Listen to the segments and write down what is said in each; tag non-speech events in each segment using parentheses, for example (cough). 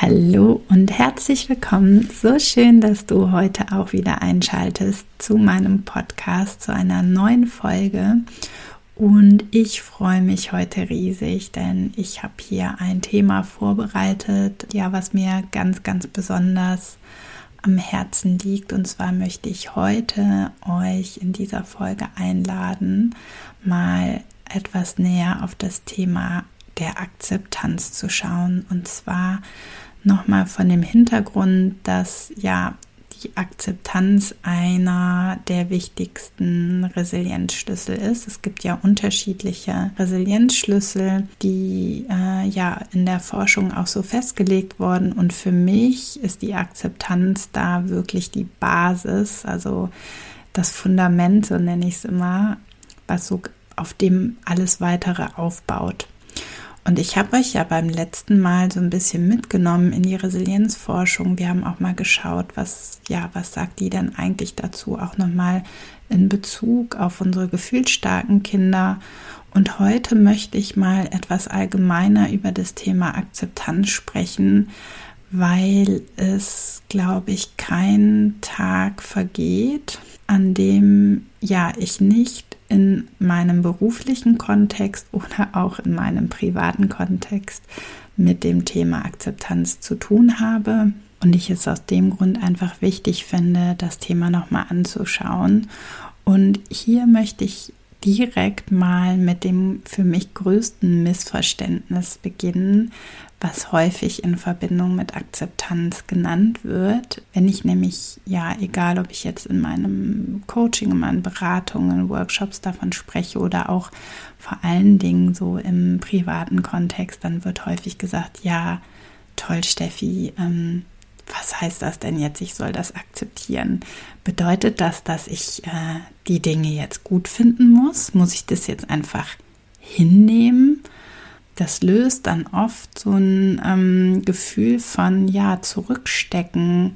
Hallo und herzlich willkommen. So schön, dass du heute auch wieder einschaltest zu meinem Podcast, zu einer neuen Folge. Und ich freue mich heute riesig, denn ich habe hier ein Thema vorbereitet, ja, was mir ganz, ganz besonders am Herzen liegt. Und zwar möchte ich heute euch in dieser Folge einladen, mal etwas näher auf das Thema der Akzeptanz zu schauen. Und zwar nochmal von dem Hintergrund, dass ja die Akzeptanz einer der wichtigsten Resilienzschlüssel ist. Es gibt ja unterschiedliche Resilienzschlüssel, die äh, ja in der Forschung auch so festgelegt wurden. Und für mich ist die Akzeptanz da wirklich die Basis, also das Fundament, so nenne ich es immer, was so auf dem alles weitere aufbaut. Und ich habe euch ja beim letzten Mal so ein bisschen mitgenommen in die Resilienzforschung. Wir haben auch mal geschaut, was, ja, was sagt die denn eigentlich dazu, auch nochmal in Bezug auf unsere gefühlsstarken Kinder. Und heute möchte ich mal etwas allgemeiner über das Thema Akzeptanz sprechen, weil es, glaube ich, kein Tag vergeht, an dem ja ich nicht in meinem beruflichen Kontext oder auch in meinem privaten Kontext mit dem Thema Akzeptanz zu tun habe und ich es aus dem Grund einfach wichtig finde, das Thema nochmal anzuschauen. Und hier möchte ich direkt mal mit dem für mich größten Missverständnis beginnen, was häufig in Verbindung mit Akzeptanz genannt wird. Wenn ich nämlich, ja, egal ob ich jetzt in meinem Coaching, in meinen Beratungen, Workshops davon spreche oder auch vor allen Dingen so im privaten Kontext, dann wird häufig gesagt, ja, toll, Steffi, ähm, was heißt das denn jetzt, ich soll das akzeptieren? Bedeutet das, dass ich äh, die Dinge jetzt gut finden muss? Muss ich das jetzt einfach hinnehmen? das löst dann oft so ein ähm, Gefühl von, ja, zurückstecken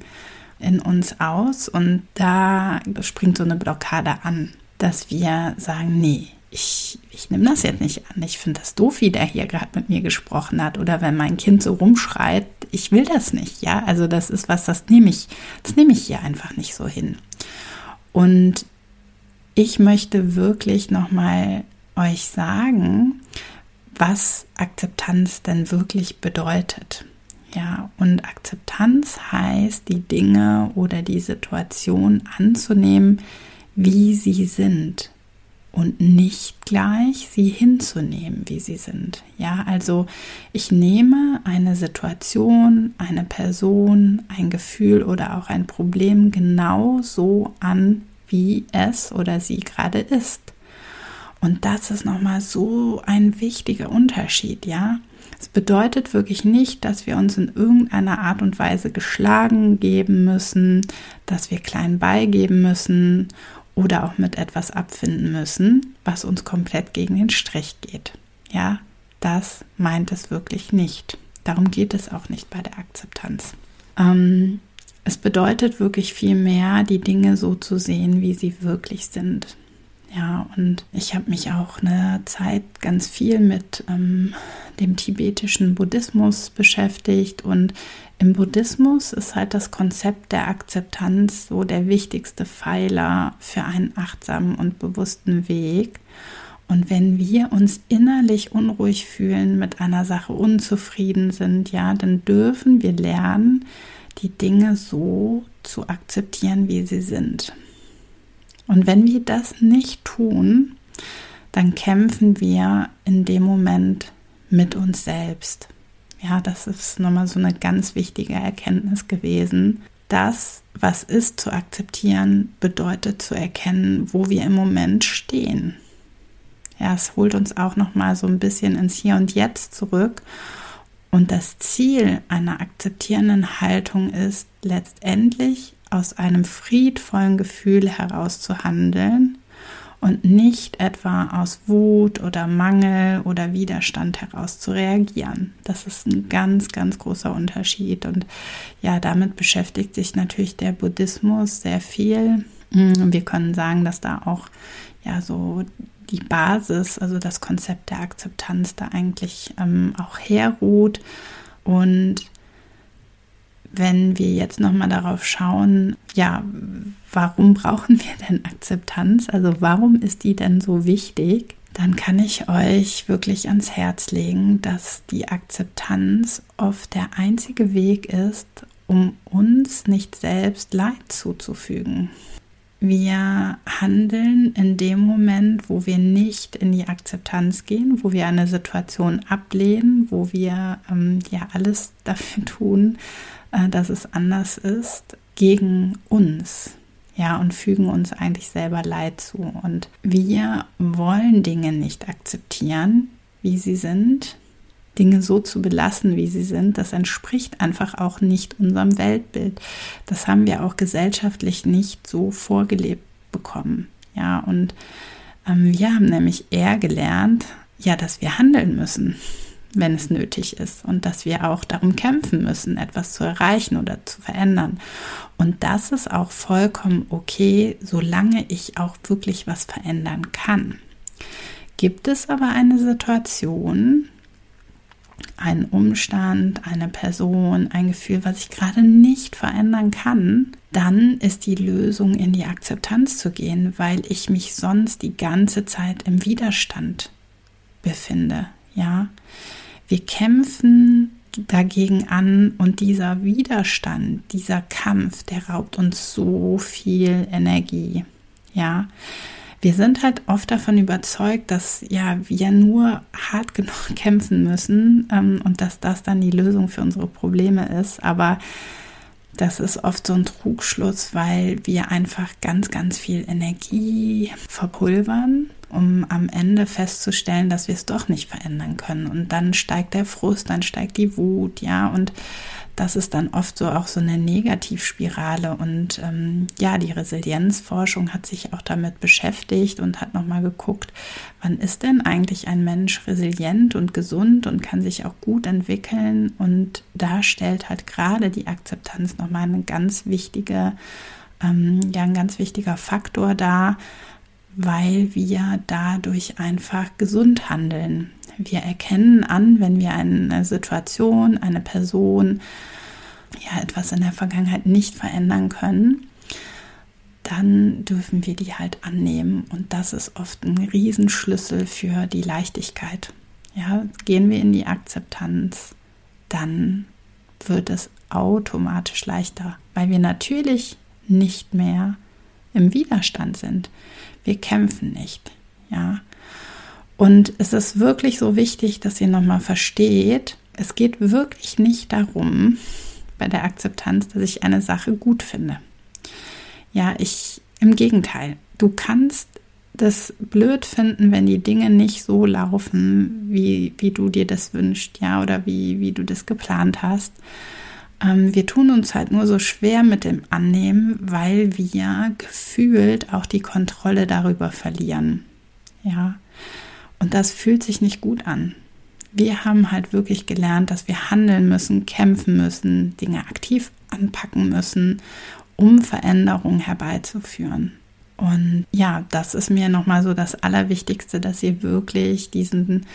in uns aus und da springt so eine Blockade an, dass wir sagen, nee, ich, ich nehme das jetzt nicht an. Ich finde das doof, wie der hier gerade mit mir gesprochen hat. Oder wenn mein Kind so rumschreit, ich will das nicht, ja. Also das ist was, das nehme ich, das nehme ich hier einfach nicht so hin. Und ich möchte wirklich nochmal euch sagen, was Akzeptanz denn wirklich bedeutet. Ja, und Akzeptanz heißt, die Dinge oder die Situation anzunehmen, wie sie sind und nicht gleich sie hinzunehmen, wie sie sind. Ja, also ich nehme eine Situation, eine Person, ein Gefühl oder auch ein Problem genau so an, wie es oder sie gerade ist. Und das ist nochmal so ein wichtiger Unterschied, ja. Es bedeutet wirklich nicht, dass wir uns in irgendeiner Art und Weise geschlagen geben müssen, dass wir klein beigeben müssen oder auch mit etwas abfinden müssen, was uns komplett gegen den Strich geht. Ja, das meint es wirklich nicht. Darum geht es auch nicht bei der Akzeptanz. Ähm, es bedeutet wirklich viel mehr, die Dinge so zu sehen, wie sie wirklich sind. Ja, und ich habe mich auch eine Zeit ganz viel mit ähm, dem tibetischen Buddhismus beschäftigt. Und im Buddhismus ist halt das Konzept der Akzeptanz so der wichtigste Pfeiler für einen achtsamen und bewussten Weg. Und wenn wir uns innerlich unruhig fühlen, mit einer Sache unzufrieden sind, ja, dann dürfen wir lernen, die Dinge so zu akzeptieren, wie sie sind. Und wenn wir das nicht tun, dann kämpfen wir in dem Moment mit uns selbst. Ja, das ist nochmal so eine ganz wichtige Erkenntnis gewesen. Das, was ist zu akzeptieren, bedeutet zu erkennen, wo wir im Moment stehen. Ja, es holt uns auch noch mal so ein bisschen ins Hier und Jetzt zurück. Und das Ziel einer akzeptierenden Haltung ist letztendlich aus einem friedvollen Gefühl heraus zu handeln und nicht etwa aus Wut oder Mangel oder Widerstand heraus zu reagieren. Das ist ein ganz, ganz großer Unterschied. Und ja, damit beschäftigt sich natürlich der Buddhismus sehr viel. Wir können sagen, dass da auch ja so die Basis, also das Konzept der Akzeptanz da eigentlich ähm, auch herruht. Und wenn wir jetzt nochmal darauf schauen, ja, warum brauchen wir denn Akzeptanz? Also warum ist die denn so wichtig? Dann kann ich euch wirklich ans Herz legen, dass die Akzeptanz oft der einzige Weg ist, um uns nicht selbst Leid zuzufügen. Wir handeln in dem Moment, wo wir nicht in die Akzeptanz gehen, wo wir eine Situation ablehnen, wo wir ähm, ja alles (laughs) dafür tun, äh, dass es anders ist, gegen uns. Ja, und fügen uns eigentlich selber Leid zu. Und wir wollen Dinge nicht akzeptieren, wie sie sind. Dinge so zu belassen, wie sie sind, das entspricht einfach auch nicht unserem Weltbild. Das haben wir auch gesellschaftlich nicht so vorgelebt bekommen. Ja, und ähm, wir haben nämlich eher gelernt, ja, dass wir handeln müssen wenn es nötig ist und dass wir auch darum kämpfen müssen, etwas zu erreichen oder zu verändern. Und das ist auch vollkommen okay, solange ich auch wirklich was verändern kann. Gibt es aber eine Situation, einen Umstand, eine Person, ein Gefühl, was ich gerade nicht verändern kann, dann ist die Lösung in die Akzeptanz zu gehen, weil ich mich sonst die ganze Zeit im Widerstand befinde. Ja, wir kämpfen dagegen an und dieser Widerstand, dieser Kampf, der raubt uns so viel Energie. Ja, wir sind halt oft davon überzeugt, dass ja wir nur hart (laughs) genug kämpfen müssen ähm, und dass das dann die Lösung für unsere Probleme ist. Aber das ist oft so ein Trugschluss, weil wir einfach ganz, ganz viel Energie verpulvern um am Ende festzustellen, dass wir es doch nicht verändern können. Und dann steigt der Frust, dann steigt die Wut, ja, und das ist dann oft so auch so eine Negativspirale. Und ähm, ja, die Resilienzforschung hat sich auch damit beschäftigt und hat nochmal geguckt, wann ist denn eigentlich ein Mensch resilient und gesund und kann sich auch gut entwickeln. Und da stellt halt gerade die Akzeptanz nochmal eine ganz wichtige, ähm, ja, ein ganz wichtiger Faktor dar weil wir dadurch einfach gesund handeln. Wir erkennen an, wenn wir eine Situation, eine Person, ja, etwas in der Vergangenheit nicht verändern können, dann dürfen wir die halt annehmen. Und das ist oft ein Riesenschlüssel für die Leichtigkeit. Ja, gehen wir in die Akzeptanz, dann wird es automatisch leichter, weil wir natürlich nicht mehr im Widerstand sind. Wir kämpfen nicht, ja. Und es ist wirklich so wichtig, dass ihr nochmal versteht, es geht wirklich nicht darum, bei der Akzeptanz, dass ich eine Sache gut finde. Ja, ich, im Gegenteil, du kannst das blöd finden, wenn die Dinge nicht so laufen, wie, wie du dir das wünschst, ja, oder wie, wie du das geplant hast. Ähm, wir tun uns halt nur so schwer mit dem Annehmen, weil wir gefühlt auch die Kontrolle darüber verlieren. Ja, und das fühlt sich nicht gut an. Wir haben halt wirklich gelernt, dass wir handeln müssen, kämpfen müssen, Dinge aktiv anpacken müssen, um Veränderungen herbeizuführen. Und ja, das ist mir nochmal so das Allerwichtigste, dass ihr wirklich diesen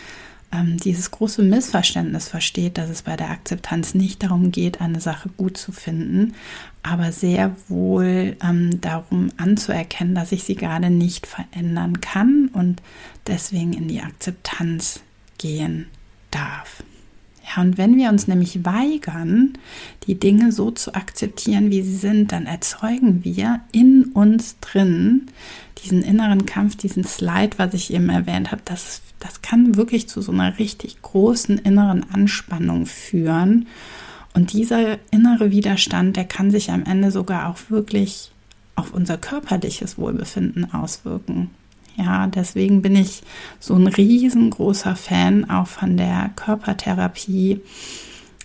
ähm, dieses große Missverständnis versteht, dass es bei der Akzeptanz nicht darum geht, eine Sache gut zu finden, aber sehr wohl ähm, darum anzuerkennen, dass ich sie gerade nicht verändern kann und deswegen in die Akzeptanz gehen darf. Ja, und wenn wir uns nämlich weigern, die Dinge so zu akzeptieren, wie sie sind, dann erzeugen wir in uns drin diesen inneren Kampf, diesen Slide, was ich eben erwähnt habe, das, das kann wirklich zu so einer richtig großen inneren Anspannung führen. Und dieser innere Widerstand, der kann sich am Ende sogar auch wirklich auf unser körperliches Wohlbefinden auswirken. Ja, deswegen bin ich so ein riesengroßer Fan auch von der Körpertherapie,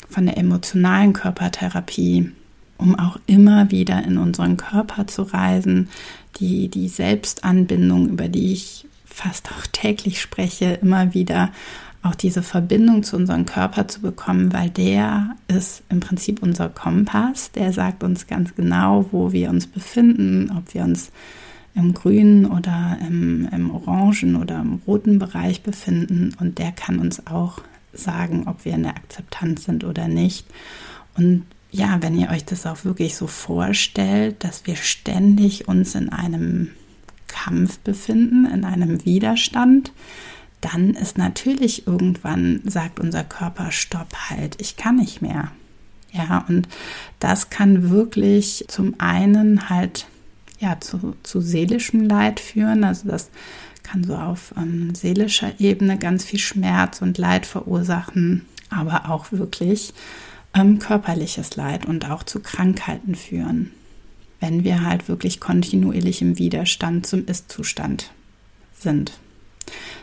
von der emotionalen Körpertherapie, um auch immer wieder in unseren Körper zu reisen, die, die Selbstanbindung, über die ich fast auch täglich spreche, immer wieder auch diese Verbindung zu unserem Körper zu bekommen, weil der ist im Prinzip unser Kompass. Der sagt uns ganz genau, wo wir uns befinden, ob wir uns im grünen oder im, im orangen oder im roten Bereich befinden. Und der kann uns auch sagen, ob wir in der Akzeptanz sind oder nicht. Und ja, wenn ihr euch das auch wirklich so vorstellt, dass wir ständig uns in einem Kampf befinden, in einem Widerstand, dann ist natürlich irgendwann, sagt unser Körper, stopp, halt, ich kann nicht mehr. Ja, und das kann wirklich zum einen halt ja zu, zu seelischem Leid führen. Also das kann so auf ähm, seelischer Ebene ganz viel Schmerz und Leid verursachen, aber auch wirklich ähm, körperliches Leid und auch zu Krankheiten führen, wenn wir halt wirklich kontinuierlich im Widerstand zum Ist-Zustand sind.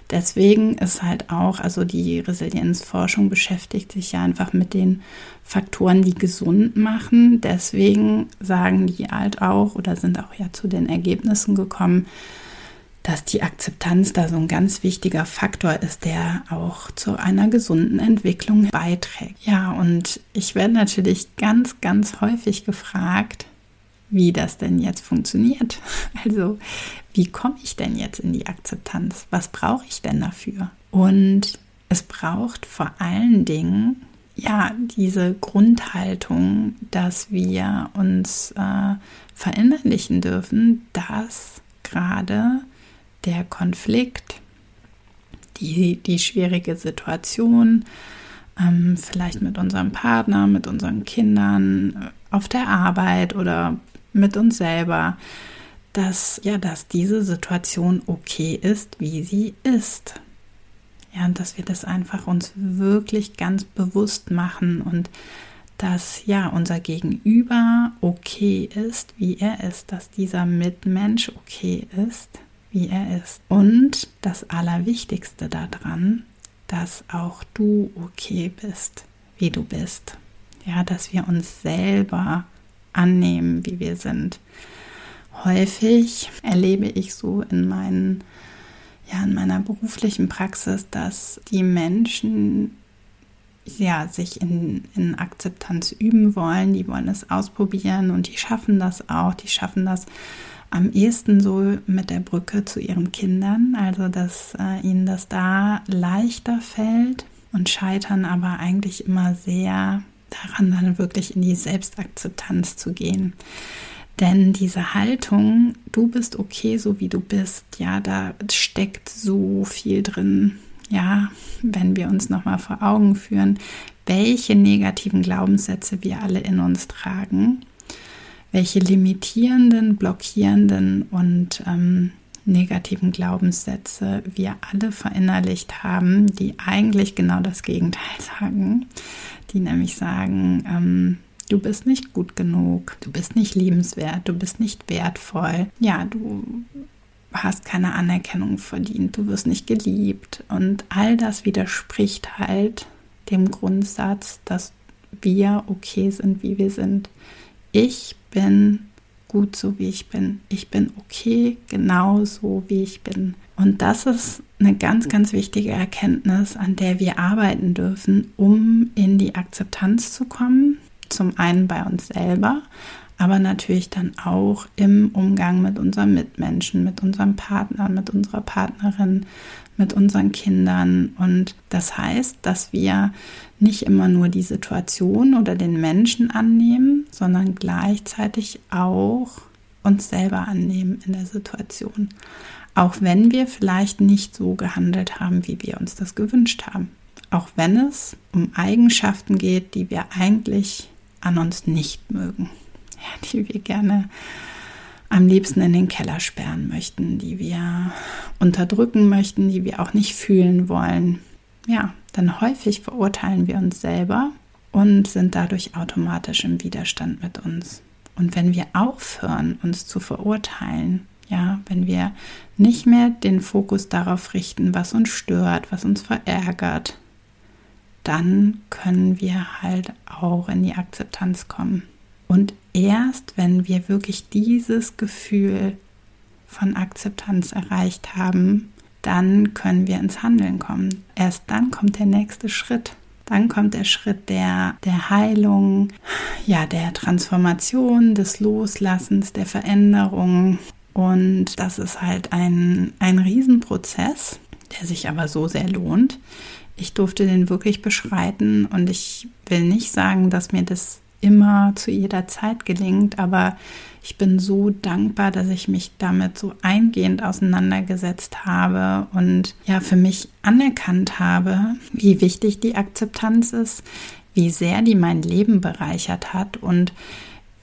Deswegen ist halt auch, also die Resilienzforschung beschäftigt sich ja einfach mit den Faktoren, die gesund machen. Deswegen sagen die halt auch oder sind auch ja zu den Ergebnissen gekommen, dass die Akzeptanz da so ein ganz wichtiger Faktor ist, der auch zu einer gesunden Entwicklung beiträgt. Ja, und ich werde natürlich ganz, ganz häufig gefragt, wie das denn jetzt funktioniert. (laughs) Also, wie komme ich denn jetzt in die Akzeptanz? Was brauche ich denn dafür? Und es braucht vor allen Dingen ja diese Grundhaltung, dass wir uns äh, verinnerlichen dürfen, dass gerade der Konflikt, die, die schwierige Situation, ähm, vielleicht mit unserem Partner, mit unseren Kindern, äh, auf der Arbeit oder mit uns selber, dass ja, dass diese Situation okay ist, wie sie ist. Ja, und dass wir das einfach uns wirklich ganz bewusst machen und dass ja unser Gegenüber okay ist, wie er ist, dass dieser Mitmensch okay ist, wie er ist. Und das Allerwichtigste daran, dass auch du okay bist, wie du bist. Ja, dass wir uns selber annehmen, wie wir sind. Häufig erlebe ich so in meinen ja, in meiner beruflichen Praxis, dass die Menschen ja, sich in, in Akzeptanz üben wollen, die wollen es ausprobieren und die schaffen das auch, die schaffen das am ehesten so mit der Brücke zu ihren Kindern, also dass äh, ihnen das da leichter fällt und scheitern aber eigentlich immer sehr daran, dann wirklich in die Selbstakzeptanz zu gehen. Denn diese Haltung, du bist okay, so wie du bist, ja, da steckt so viel drin. Ja, wenn wir uns nochmal vor Augen führen, welche negativen Glaubenssätze wir alle in uns tragen welche limitierenden, blockierenden und ähm, negativen Glaubenssätze wir alle verinnerlicht haben, die eigentlich genau das Gegenteil (laughs) sagen, die nämlich sagen, ähm, du bist nicht gut genug, du bist nicht liebenswert, du bist nicht wertvoll, ja, du hast keine Anerkennung verdient, du wirst nicht geliebt und all das widerspricht halt dem Grundsatz, dass wir okay sind, wie wir sind. Ich bin gut so, wie ich bin. Ich bin okay, genau so, wie ich bin. Und das ist eine ganz, ganz wichtige Erkenntnis, an der wir arbeiten dürfen, um in die Akzeptanz zu kommen. Zum einen bei uns selber, aber natürlich dann auch im Umgang mit unseren Mitmenschen, mit unserem Partner, mit unserer Partnerin, mit unseren Kindern. Und das heißt, dass wir nicht immer nur die Situation oder den Menschen annehmen, sondern gleichzeitig auch uns selber annehmen in der Situation. Auch wenn wir vielleicht nicht so gehandelt haben, wie wir uns das gewünscht haben. Auch wenn es um Eigenschaften geht, die wir eigentlich an uns nicht mögen, ja, die wir gerne am liebsten in den Keller sperren möchten, die wir unterdrücken möchten, die wir auch nicht fühlen wollen. Ja, dann häufig verurteilen wir uns selber und sind dadurch automatisch im Widerstand mit uns. Und wenn wir aufhören, uns zu verurteilen, Ja, wenn wir nicht mehr den Fokus darauf richten, was uns stört, was uns verärgert, dann können wir halt auch in die Akzeptanz kommen. Und erst wenn wir wirklich dieses Gefühl von Akzeptanz erreicht haben, dann können wir ins Handeln kommen. Erst dann kommt der nächste Schritt. Dann kommt der Schritt der, der Heilung, ja, der Transformation, des Loslassens, der Veränderung. Und das ist halt ein, ein Riesenprozess, der sich aber so sehr lohnt. Ich durfte den wirklich beschreiten und ich will nicht sagen, dass mir das immer zu jeder Zeit gelingt, aber ich bin so dankbar, dass ich mich damit so eingehend auseinandergesetzt habe und ja für mich anerkannt habe, wie wichtig die Akzeptanz ist, wie sehr die mein Leben bereichert hat und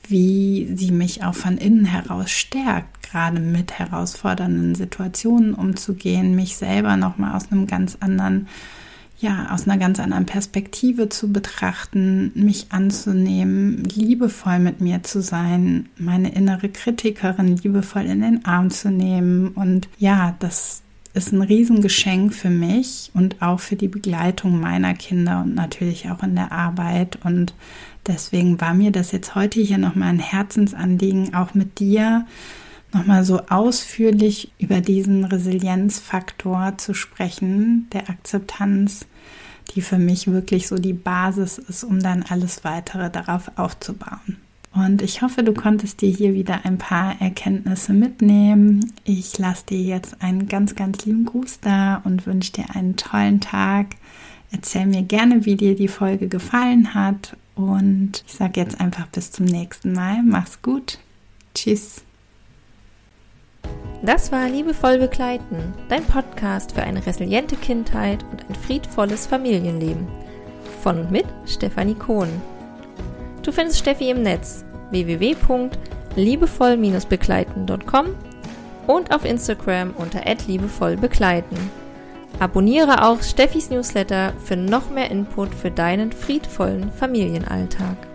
wie sie mich auch von innen heraus stärkt, gerade mit herausfordernden Situationen umzugehen, mich selber noch mal aus einem ganz anderen ja, aus einer ganz anderen Perspektive zu betrachten, mich anzunehmen, liebevoll mit mir zu sein, meine innere Kritikerin liebevoll in den Arm zu nehmen. Und ja, das ist ein Riesengeschenk für mich und auch für die Begleitung meiner Kinder und natürlich auch in der Arbeit. Und deswegen war mir das jetzt heute hier nochmal ein Herzensanliegen, auch mit dir nochmal so ausführlich über diesen Resilienzfaktor zu sprechen, der Akzeptanz, die für mich wirklich so die Basis ist, um dann alles weitere darauf aufzubauen. Und ich hoffe, du konntest dir hier wieder ein paar Erkenntnisse mitnehmen. Ich lasse dir jetzt einen ganz, ganz lieben Gruß da und wünsche dir einen tollen Tag. Erzähl mir gerne, wie dir die Folge gefallen hat. Und ich sage jetzt einfach bis zum nächsten Mal. Mach's gut. Tschüss. Das war Liebevoll Begleiten, dein Podcast für eine resiliente Kindheit und ein friedvolles Familienleben. Von und mit Stefanie Kohn. Du findest Steffi im Netz www.liebevoll-begleiten.com und auf Instagram unter @liebevollbegleiten. Abonniere auch Steffis Newsletter für noch mehr Input für deinen friedvollen Familienalltag.